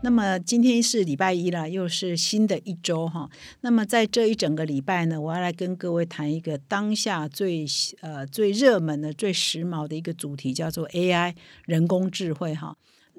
那么今天是礼拜一了，又是新的一周哈。那么在这一整个礼拜呢，我要来跟各位谈一个当下最呃最热门的、最时髦的一个主题，叫做 AI 人工智慧哈。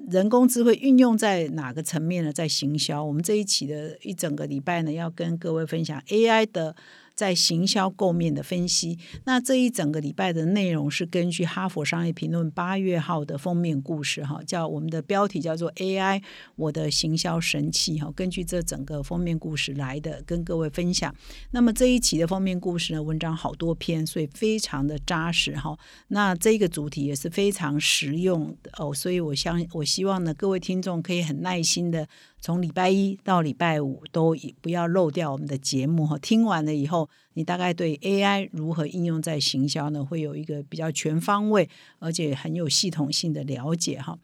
人工智慧运用在哪个层面呢？在行销。我们这一期的一整个礼拜呢，要跟各位分享 AI 的。在行销构面的分析，那这一整个礼拜的内容是根据《哈佛商业评论》八月号的封面故事，哈，叫我们的标题叫做 “AI 我的行销神器”哈，根据这整个封面故事来的，跟各位分享。那么这一期的封面故事呢，文章好多篇，所以非常的扎实哈。那这个主题也是非常实用哦，所以我相我希望呢，各位听众可以很耐心的。从礼拜一到礼拜五都不要漏掉我们的节目哈，听完了以后，你大概对 AI 如何应用在行销呢，会有一个比较全方位而且很有系统性的了解哈。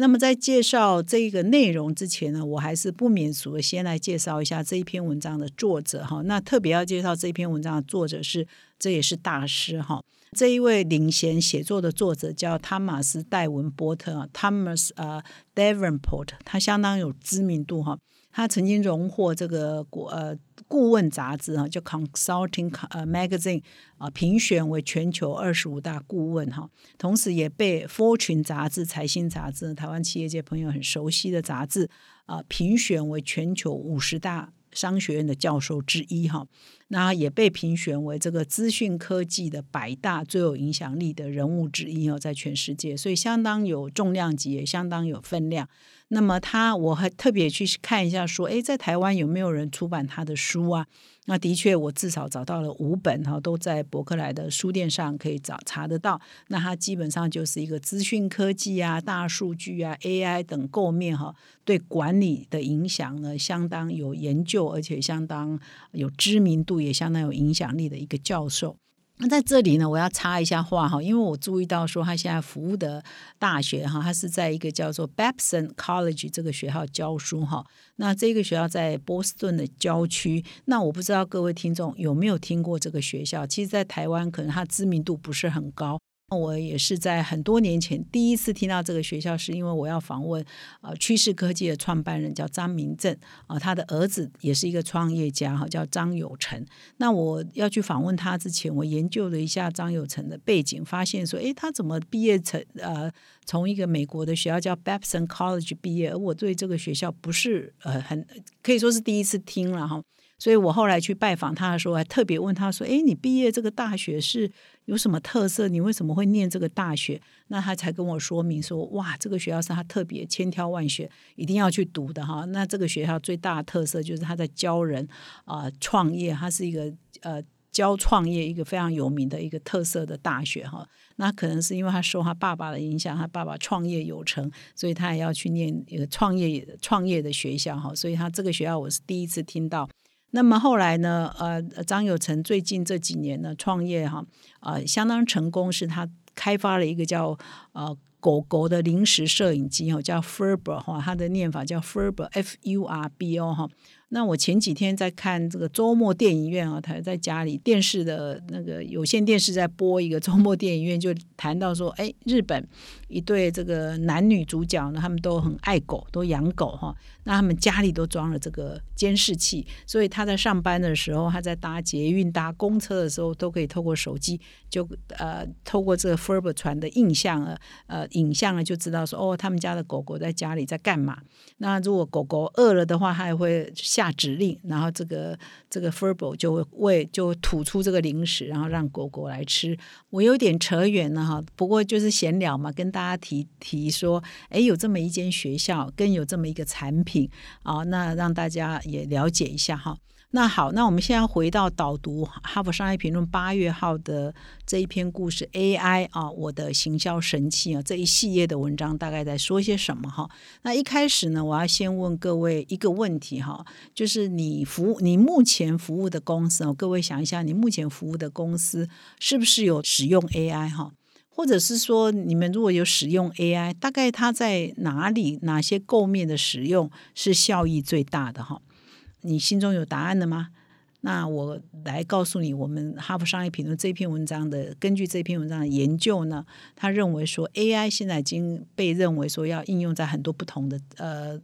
那么在介绍这个内容之前呢，我还是不免俗的先来介绍一下这一篇文章的作者哈。那特别要介绍这篇文章的作者是，这也是大师哈。这一位领衔写作的作者叫汤马斯戴文波特啊，Thomas 呃 Davenport，他相当有知名度哈。他曾经荣获这个国呃顾问杂志啊，叫 Consulting 呃 Magazine 啊评选为全球二十五大顾问哈，同时也被 Fortune 杂志财新杂志台湾企业界朋友很熟悉的杂志啊评选为全球五十大。商学院的教授之一哈，那也被评选为这个资讯科技的百大最有影响力的人物之一哦，在全世界，所以相当有重量级，也相当有分量。那么他，我还特别去看一下，说，哎，在台湾有没有人出版他的书啊？那的确，我至少找到了五本哈，都在伯克莱的书店上可以找查得到。那它基本上就是一个资讯科技啊、大数据啊、AI 等构面哈，对管理的影响呢，相当有研究，而且相当有知名度，也相当有影响力的一个教授。那在这里呢，我要插一下话哈，因为我注意到说他现在服务的大学哈，他是在一个叫做 Babson College 这个学校教书哈。那这个学校在波士顿的郊区。那我不知道各位听众有没有听过这个学校？其实，在台湾可能它知名度不是很高。我也是在很多年前第一次听到这个学校，是因为我要访问呃趋势科技的创办人叫张明正啊，他的儿子也是一个创业家哈，叫张有成。那我要去访问他之前，我研究了一下张有成的背景，发现说，诶，他怎么毕业成呃从一个美国的学校叫 Babson College 毕业，而我对这个学校不是呃很可以说是第一次听了哈。所以我后来去拜访他的时候，还特别问他说：“哎，你毕业这个大学是有什么特色？你为什么会念这个大学？”那他才跟我说明说：“哇，这个学校是他特别千挑万选一定要去读的哈。那这个学校最大的特色就是他在教人啊创业，他是一个呃教创业一个非常有名的一个特色的大学哈。那可能是因为他受他爸爸的影响，他爸爸创业有成，所以他也要去念一个创业创业的学校哈。所以他这个学校我是第一次听到。”那么后来呢？呃，张友成最近这几年呢，创业哈，呃，相当成功，是他开发了一个叫呃狗狗的临时摄影机哈，叫 Furbo 哈，它的念法叫 Furbo，F U R B O 哈。那我前几天在看这个周末电影院啊，他在家里电视的那个有线电视在播一个周末电影院，就谈到说，哎，日本一对这个男女主角呢，他们都很爱狗，都养狗哈。那他们家里都装了这个监视器，所以他在上班的时候，他在搭捷运、搭公车的时候，都可以透过手机，就呃透过这个 Furbo 传的印象啊，呃影像呢，就知道说，哦，他们家的狗狗在家里在干嘛。那如果狗狗饿了的话，它还会。下指令，然后这个这个 Furbo 就喂，就吐出这个零食，然后让狗狗来吃。我有点扯远了哈，不过就是闲聊嘛，跟大家提提说，哎，有这么一间学校，跟有这么一个产品啊，那让大家也了解一下哈。那好，那我们现在回到导读《哈佛商业评论》八月号的这一篇故事，AI 啊，我的行销神器啊，这一系列的文章大概在说些什么哈？那一开始呢，我要先问各位一个问题哈，就是你服务你目前服务的公司哦，各位想一下，你目前服务的公司是不是有使用 AI 哈？或者是说，你们如果有使用 AI，大概它在哪里、哪些构面的使用是效益最大的？哈，你心中有答案了吗？那我来告诉你，我们哈佛商业评论这篇文章的根据这篇文章的研究呢，他认为说 AI 现在已经被认为说要应用在很多不同的呃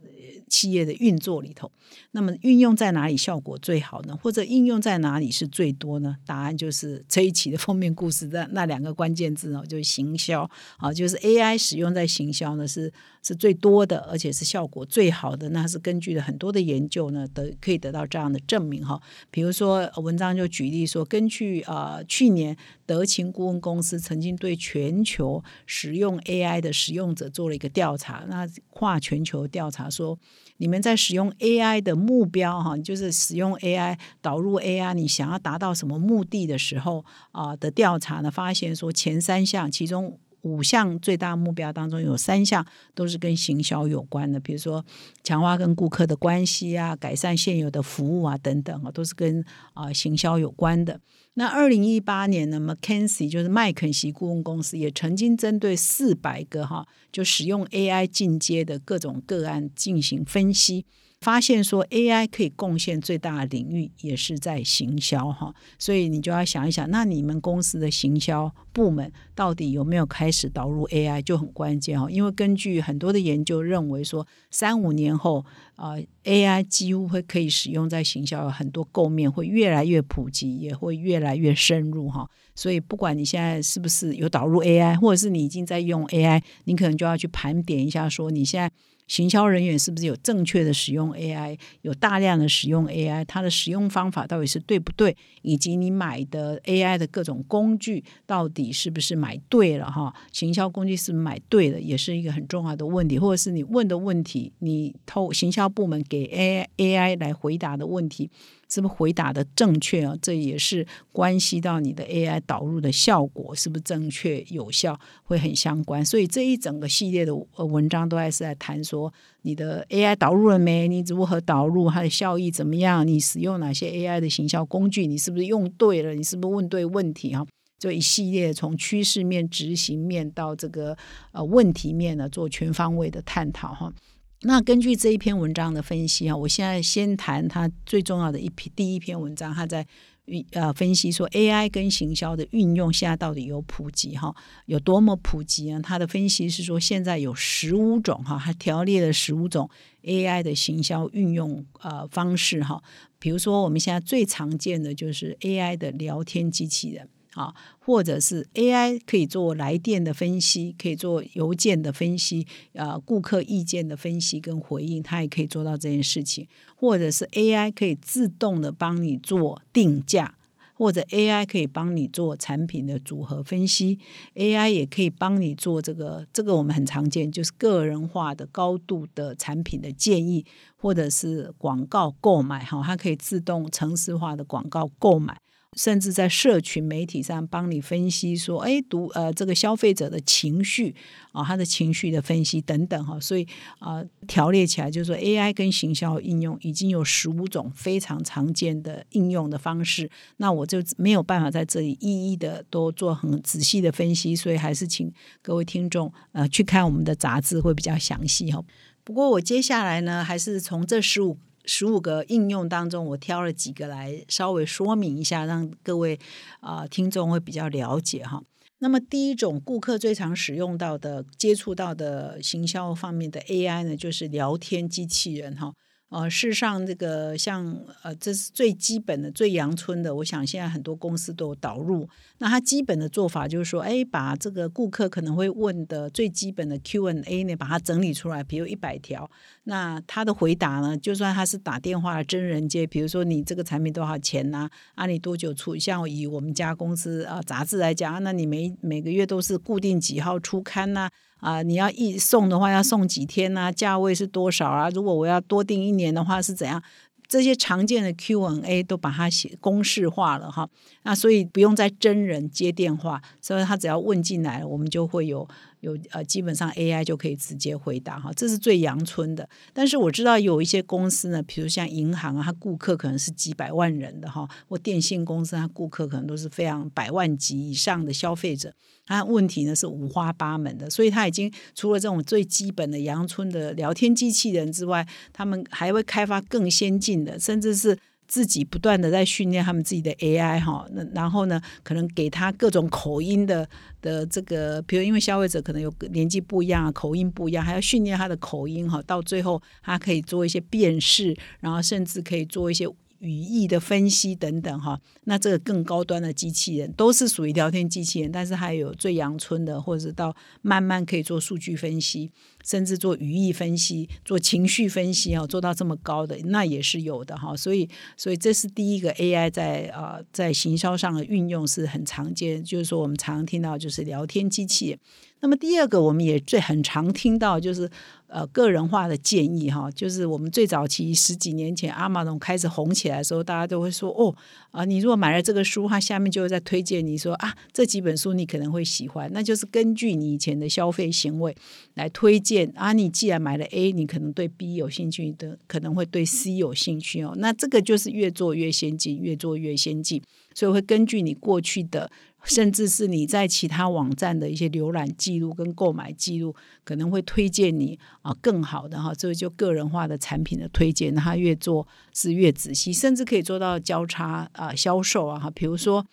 企业的运作里头。那么运用在哪里效果最好呢？或者应用在哪里是最多呢？答案就是这一期的封面故事的那两个关键字哦，就是行销啊，就是 AI 使用在行销呢是是最多的，而且是效果最好的。那是根据了很多的研究呢，得可以得到这样的证明哈。比比比如说，文章就举例说，根据呃去年德勤顾问公司曾经对全球使用 AI 的使用者做了一个调查，那跨全球调查说，你们在使用 AI 的目标哈，就是使用 AI 导入 AI，你想要达到什么目的的时候啊的调查呢，发现说前三项其中。五项最大目标当中有三项都是跟行销有关的，比如说强化跟顾客的关系啊，改善现有的服务啊等等啊，都是跟啊行销有关的。那二零一八年呢，McKinsey 就是麦肯锡顾问公司也曾经针对四百个哈就使用 AI 进阶的各种个案进行分析。发现说 AI 可以贡献最大的领域也是在行销哈，所以你就要想一想，那你们公司的行销部门到底有没有开始导入 AI 就很关键哈，因为根据很多的研究认为说，三五年后啊，AI 几乎会可以使用在行销，很多构面会越来越普及，也会越来越深入哈。所以不管你现在是不是有导入 AI，或者是你已经在用 AI，你可能就要去盘点一下，说你现在。行销人员是不是有正确的使用 AI，有大量的使用 AI，它的使用方法到底是对不对？以及你买的 AI 的各种工具到底是不是买对了？哈，行销工具是买对了，也是一个很重要的问题。或者是你问的问题，你透行销部门给 AI AI 来回答的问题。是不是回答的正确啊？这也是关系到你的 AI 导入的效果是不是正确有效，会很相关。所以这一整个系列的文章都还是在探索说你的 AI 导入了没？你如何导入？它的效益怎么样？你使用哪些 AI 的行销工具？你是不是用对了？你是不是问对问题？哈，这一系列从趋势面、执行面到这个呃问题面呢，做全方位的探讨哈。那根据这一篇文章的分析啊，我现在先谈它最重要的一篇第一篇文章，它在运呃分析说 AI 跟行销的运用现在到底有普及哈，有多么普及啊？他的分析是说现在有十五种哈，他条列了十五种 AI 的行销运用呃方式哈，比如说我们现在最常见的就是 AI 的聊天机器人。啊，或者是 AI 可以做来电的分析，可以做邮件的分析，呃，顾客意见的分析跟回应，它也可以做到这件事情。或者是 AI 可以自动的帮你做定价，或者 AI 可以帮你做产品的组合分析，AI 也可以帮你做这个，这个我们很常见，就是个人化的高度的产品的建议，或者是广告购买，哈，它可以自动城市化的广告购买。甚至在社群媒体上帮你分析说，哎，读呃这个消费者的情绪啊，他的情绪的分析等等哈，所以啊条列起来就是说，AI 跟行销应用已经有十五种非常常见的应用的方式。那我就没有办法在这里一一的都做很仔细的分析，所以还是请各位听众呃去看我们的杂志会比较详细哈。不过我接下来呢，还是从这十五。十五个应用当中，我挑了几个来稍微说明一下，让各位啊听众会比较了解哈。那么第一种顾客最常使用到的、接触到的行销方面的 AI 呢，就是聊天机器人哈。呃，事实上，这个像呃，这是最基本的、最阳春的。我想现在很多公司都有导入。那它基本的做法就是说，哎，把这个顾客可能会问的最基本的 Q&A 呢，把它整理出来，比如一百条。那他的回答呢，就算他是打电话真人接，比如说你这个产品多少钱呐？啊，你多久出？像以我们家公司啊杂志来讲，那你每每个月都是固定几号出刊呐？啊，你要一送的话，要送几天呢？价位是多少啊？如果我要多订一年的话，是怎样？这些常见的 Q&A 都把它写公式化了哈。那所以不用再真人接电话，所以他只要问进来，我们就会有有呃，基本上 AI 就可以直接回答哈，这是最阳春的。但是我知道有一些公司呢，比如像银行啊，它顾客可能是几百万人的哈，或电信公司它顾客可能都是非常百万级以上的消费者，它问题呢是五花八门的，所以它已经除了这种最基本的阳春的聊天机器人之外，他们还会开发更先进的，甚至是。自己不断的在训练他们自己的 AI 哈，那然后呢，可能给他各种口音的的这个，比如因为消费者可能有年纪不一样啊，口音不一样，还要训练他的口音哈，到最后他可以做一些辨识，然后甚至可以做一些。语义的分析等等哈，那这个更高端的机器人都是属于聊天机器人，但是还有最阳春的，或者是到慢慢可以做数据分析，甚至做语义分析、做情绪分析啊，做到这么高的那也是有的哈。所以，所以这是第一个 AI 在啊在行销上的运用是很常见，就是说我们常听到就是聊天机器人。那么第二个，我们也最很常听到就是呃个人化的建议哈，就是我们最早期十几年前阿玛龙开始红起来的时候，大家都会说哦啊，你如果买了这个书，它下面就会在推荐你说啊这几本书你可能会喜欢，那就是根据你以前的消费行为来推荐啊。你既然买了 A，你可能对 B 有兴趣的，可能会对 C 有兴趣哦。那这个就是越做越先进，越做越先进，所以会根据你过去的。甚至是你在其他网站的一些浏览记录跟购买记录，可能会推荐你啊更好的哈，这就个人化的产品的推荐，它越做是越仔细，甚至可以做到交叉啊销售啊哈，比如说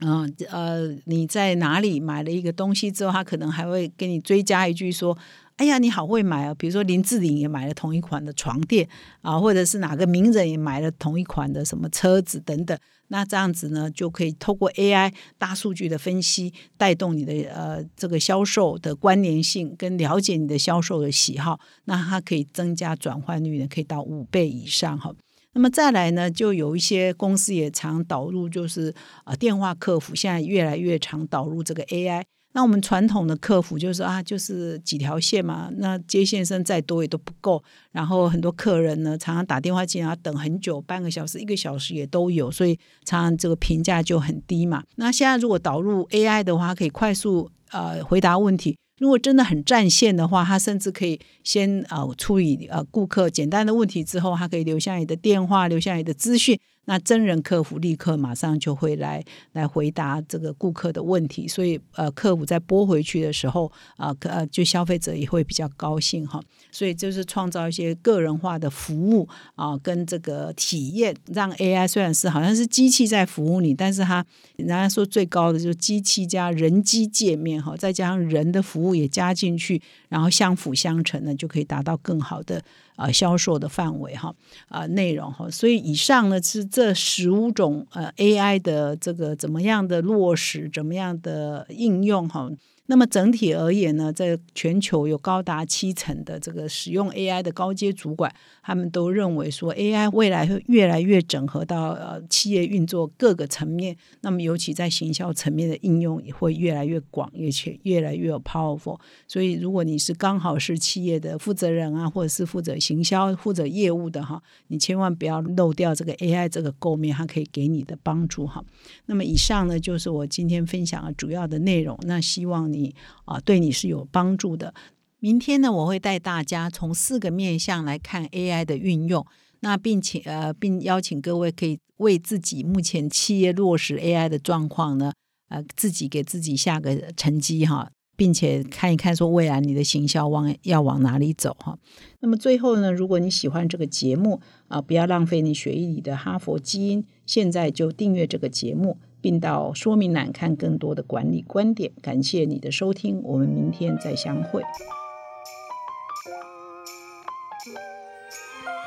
嗯呃你在哪里买了一个东西之后，他可能还会给你追加一句说。哎呀，你好会买啊！比如说林志玲也买了同一款的床垫啊，或者是哪个名人也买了同一款的什么车子等等。那这样子呢，就可以透过 AI 大数据的分析，带动你的呃这个销售的关联性，跟了解你的销售的喜好。那它可以增加转换率呢，可以到五倍以上哈。那么再来呢，就有一些公司也常导入，就是啊电话客服现在越来越常导入这个 AI。那我们传统的客服就是啊，就是几条线嘛，那接线生再多也都不够，然后很多客人呢常常打电话进来等很久，半个小时、一个小时也都有，所以常常这个评价就很低嘛。那现在如果导入 AI 的话，可以快速呃回答问题。如果真的很占线的话，他甚至可以先呃处理呃顾客简单的问题之后，他可以留下你的电话，留下你的资讯。那真人客服立刻马上就会来来回答这个顾客的问题，所以呃，客服在拨回去的时候啊，呃，就消费者也会比较高兴哈。所以就是创造一些个人化的服务啊，跟这个体验，让 AI 虽然是好像是机器在服务你，但是它人家说最高的就是机器加人机界面哈，再加上人的服务也加进去，然后相辅相成呢，就可以达到更好的。呃，销售的范围哈，啊，内容哈，所以以上呢是这十五种呃 AI 的这个怎么样的落实，怎么样的应用哈。那么整体而言呢，在全球有高达七成的这个使用 AI 的高阶主管，他们都认为说 AI 未来会越来越整合到呃企业运作各个层面。那么尤其在行销层面的应用也会越来越广，而且越来越有 powerful。所以如果你是刚好是企业的负责人啊，或者是负责行销、负责业务的哈，你千万不要漏掉这个 AI 这个构面，它可以给你的帮助哈。那么以上呢，就是我今天分享的主要的内容。那希望你。你啊，对你是有帮助的。明天呢，我会带大家从四个面向来看 AI 的运用，那并且呃，并邀请各位可以为自己目前企业落实 AI 的状况呢，呃，自己给自己下个成绩哈，并且看一看说未来你的行销往要往哪里走哈。那么最后呢，如果你喜欢这个节目啊，不要浪费你血液里的哈佛基因，现在就订阅这个节目。并到说明栏看更多的管理观点。感谢你的收听，我们明天再相会。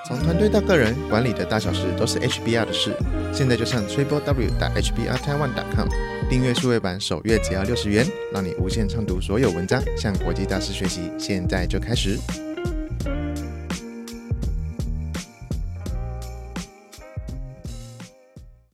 从团队到个人，管理的大小事都是 HBR 的事。现在就上 triple w 打 hbr taiwan com 订阅数位版，首月只要六十元，让你无限畅读所有文章，向国际大师学习。现在就开始。